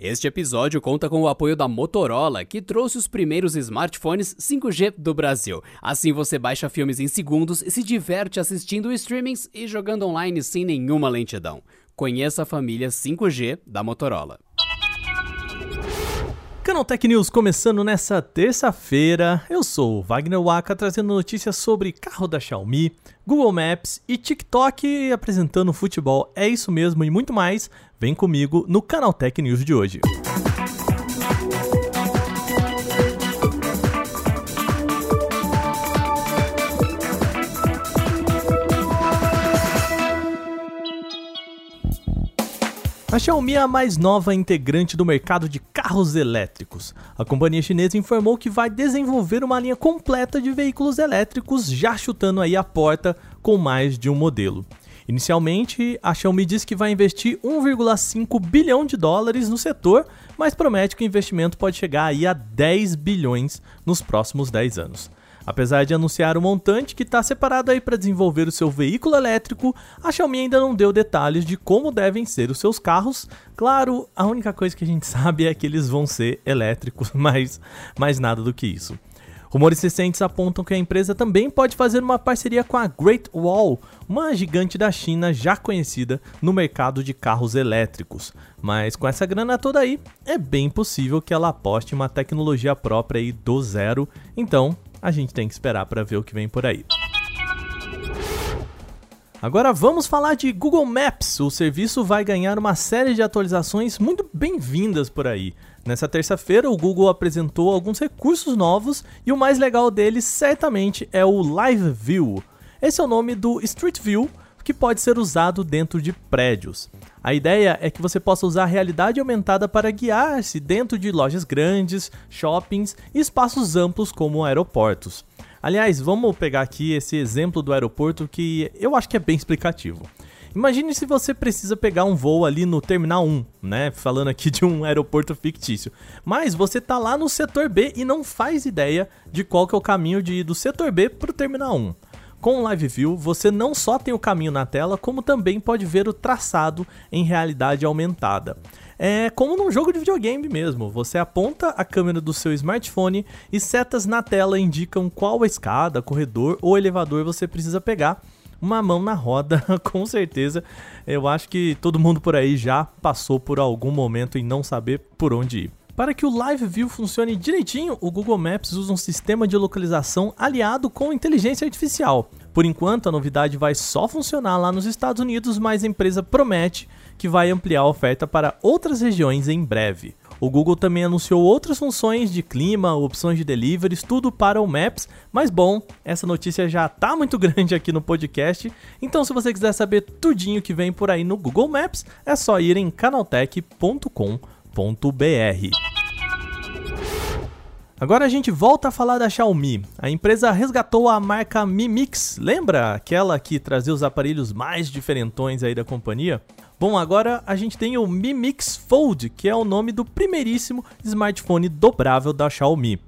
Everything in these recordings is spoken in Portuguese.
Este episódio conta com o apoio da Motorola, que trouxe os primeiros smartphones 5G do Brasil. Assim você baixa filmes em segundos e se diverte assistindo streamings e jogando online sem nenhuma lentidão. Conheça a família 5G da Motorola. Canaltech News começando nessa terça-feira. Eu sou Wagner Waka trazendo notícias sobre carro da Xiaomi, Google Maps e TikTok apresentando futebol. É isso mesmo e muito mais. Vem comigo no Canaltech News de hoje. A Xiaomi é a mais nova integrante do mercado de carros elétricos. A companhia chinesa informou que vai desenvolver uma linha completa de veículos elétricos, já chutando aí a porta com mais de um modelo. Inicialmente, a Xiaomi diz que vai investir 1,5 bilhão de dólares no setor, mas promete que o investimento pode chegar aí a 10 bilhões nos próximos 10 anos. Apesar de anunciar o montante que está separado aí para desenvolver o seu veículo elétrico, a Xiaomi ainda não deu detalhes de como devem ser os seus carros. Claro, a única coisa que a gente sabe é que eles vão ser elétricos, mas mais nada do que isso. Rumores recentes apontam que a empresa também pode fazer uma parceria com a Great Wall, uma gigante da China já conhecida no mercado de carros elétricos. Mas com essa grana toda aí, é bem possível que ela aposte uma tecnologia própria aí do zero. Então, a gente tem que esperar para ver o que vem por aí. Agora vamos falar de Google Maps. O serviço vai ganhar uma série de atualizações muito bem-vindas por aí. Nessa terça-feira, o Google apresentou alguns recursos novos e o mais legal deles certamente é o Live View. Esse é o nome do Street View, que pode ser usado dentro de prédios. A ideia é que você possa usar a realidade aumentada para guiar-se dentro de lojas grandes, shoppings e espaços amplos como aeroportos. Aliás, vamos pegar aqui esse exemplo do aeroporto que eu acho que é bem explicativo. Imagine se você precisa pegar um voo ali no Terminal 1, né? Falando aqui de um aeroporto fictício. Mas você tá lá no setor B e não faz ideia de qual que é o caminho de ir do setor B para o Terminal 1. Com o Live View, você não só tem o caminho na tela, como também pode ver o traçado em realidade aumentada. É como num jogo de videogame mesmo. Você aponta a câmera do seu smartphone e setas na tela indicam qual escada, corredor ou elevador você precisa pegar. Uma mão na roda, com certeza. Eu acho que todo mundo por aí já passou por algum momento em não saber por onde ir. Para que o Live View funcione direitinho, o Google Maps usa um sistema de localização aliado com inteligência artificial. Por enquanto, a novidade vai só funcionar lá nos Estados Unidos, mas a empresa promete que vai ampliar a oferta para outras regiões em breve. O Google também anunciou outras funções de clima, opções de deliveries, tudo para o Maps. Mas bom, essa notícia já está muito grande aqui no podcast. Então, se você quiser saber tudinho que vem por aí no Google Maps, é só ir em canaltech.com.br. Agora a gente volta a falar da Xiaomi. A empresa resgatou a marca Mi Mix, lembra aquela que trazia os aparelhos mais diferentões aí da companhia? Bom, agora a gente tem o Mi Mix Fold, que é o nome do primeiríssimo smartphone dobrável da Xiaomi.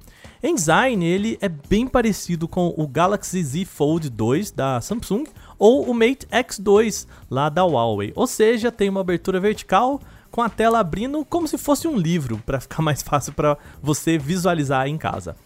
Em design, ele é bem parecido com o Galaxy Z Fold 2 da Samsung ou o Mate X2 lá da Huawei. Ou seja, tem uma abertura vertical, com a tela abrindo como se fosse um livro, para ficar mais fácil para você visualizar em casa.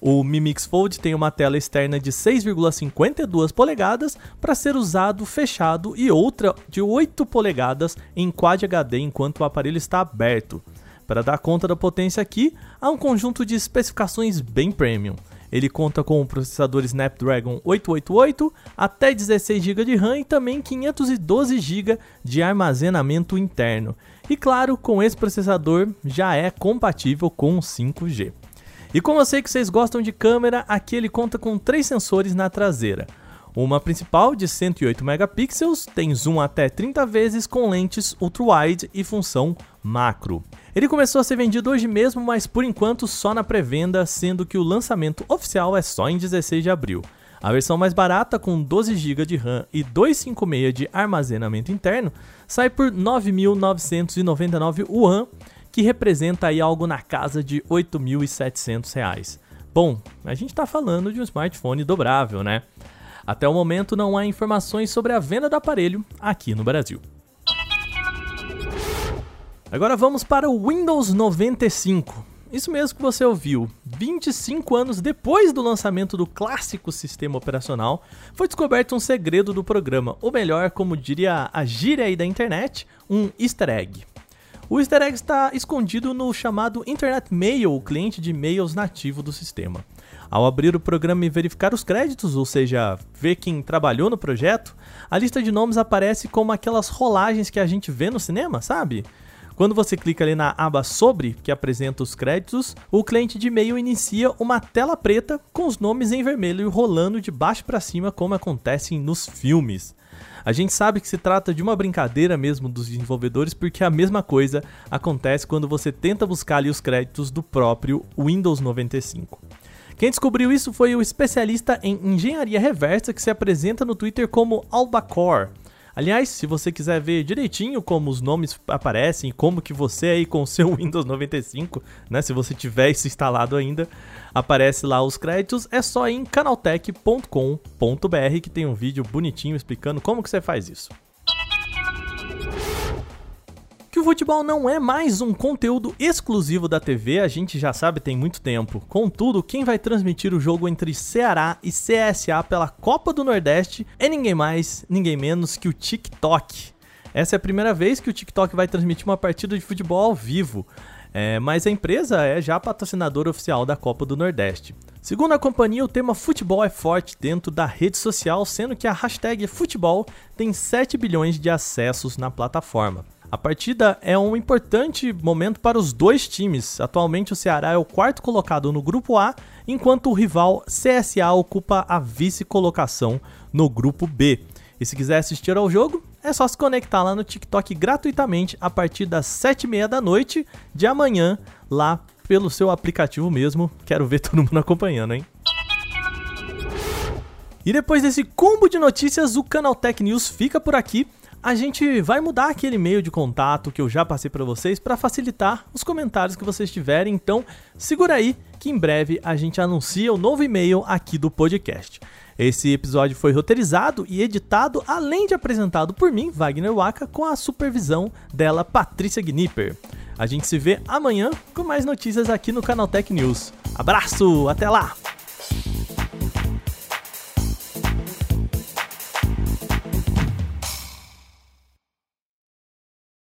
O Mi Mix Fold tem uma tela externa de 6,52 polegadas para ser usado fechado e outra de 8 polegadas em Quad HD enquanto o aparelho está aberto. Para dar conta da potência aqui, há um conjunto de especificações bem premium. Ele conta com o processador Snapdragon 888, até 16 GB de RAM e também 512 GB de armazenamento interno. E claro, com esse processador já é compatível com 5G. E como eu sei que vocês gostam de câmera, aqui ele conta com três sensores na traseira. Uma principal de 108 megapixels, tem zoom até 30 vezes com lentes ultra-wide e função macro. Ele começou a ser vendido hoje mesmo, mas por enquanto só na pré-venda, sendo que o lançamento oficial é só em 16 de abril. A versão mais barata, com 12 GB de RAM e 256 de armazenamento interno, sai por 9.999 yuan, que representa aí algo na casa de 8.700 reais. Bom, a gente está falando de um smartphone dobrável, né? Até o momento não há informações sobre a venda do aparelho aqui no Brasil. Agora vamos para o Windows 95. Isso mesmo que você ouviu. 25 anos depois do lançamento do clássico sistema operacional, foi descoberto um segredo do programa, ou melhor, como diria a gíria aí da internet, um easter egg. O easter egg está escondido no chamado Internet Mail, o cliente de e-mails nativo do sistema. Ao abrir o programa e verificar os créditos, ou seja, ver quem trabalhou no projeto, a lista de nomes aparece como aquelas rolagens que a gente vê no cinema, sabe? Quando você clica ali na aba Sobre, que apresenta os créditos, o cliente de e-mail inicia uma tela preta com os nomes em vermelho rolando de baixo para cima, como acontece nos filmes. A gente sabe que se trata de uma brincadeira mesmo dos desenvolvedores, porque a mesma coisa acontece quando você tenta buscar ali os créditos do próprio Windows 95. Quem descobriu isso foi o especialista em engenharia reversa que se apresenta no Twitter como Albacore. Aliás, se você quiser ver direitinho como os nomes aparecem, como que você aí com o seu Windows 95, né, se você tiver isso instalado ainda, aparece lá os créditos, é só em canaltech.com.br que tem um vídeo bonitinho explicando como que você faz isso futebol não é mais um conteúdo exclusivo da TV, a gente já sabe tem muito tempo. Contudo, quem vai transmitir o jogo entre Ceará e CSA pela Copa do Nordeste é ninguém mais, ninguém menos que o TikTok. Essa é a primeira vez que o TikTok vai transmitir uma partida de futebol ao vivo. É, mas a empresa é já patrocinadora oficial da Copa do Nordeste. Segundo a companhia, o tema futebol é forte dentro da rede social, sendo que a hashtag futebol tem 7 bilhões de acessos na plataforma. A partida é um importante momento para os dois times. Atualmente o Ceará é o quarto colocado no grupo A, enquanto o rival CSA ocupa a vice-colocação no grupo B. E se quiser assistir ao jogo, é só se conectar lá no TikTok gratuitamente a partir das 7h30 da noite de amanhã, lá pelo seu aplicativo mesmo. Quero ver todo mundo acompanhando, hein? E depois desse combo de notícias, o Canal Tech News fica por aqui a gente vai mudar aquele e-mail de contato que eu já passei para vocês para facilitar os comentários que vocês tiverem. Então, segura aí que em breve a gente anuncia o novo e-mail aqui do podcast. Esse episódio foi roteirizado e editado, além de apresentado por mim, Wagner Waka, com a supervisão dela, Patrícia Gnipper. A gente se vê amanhã com mais notícias aqui no Canal Tech News. Abraço, até lá!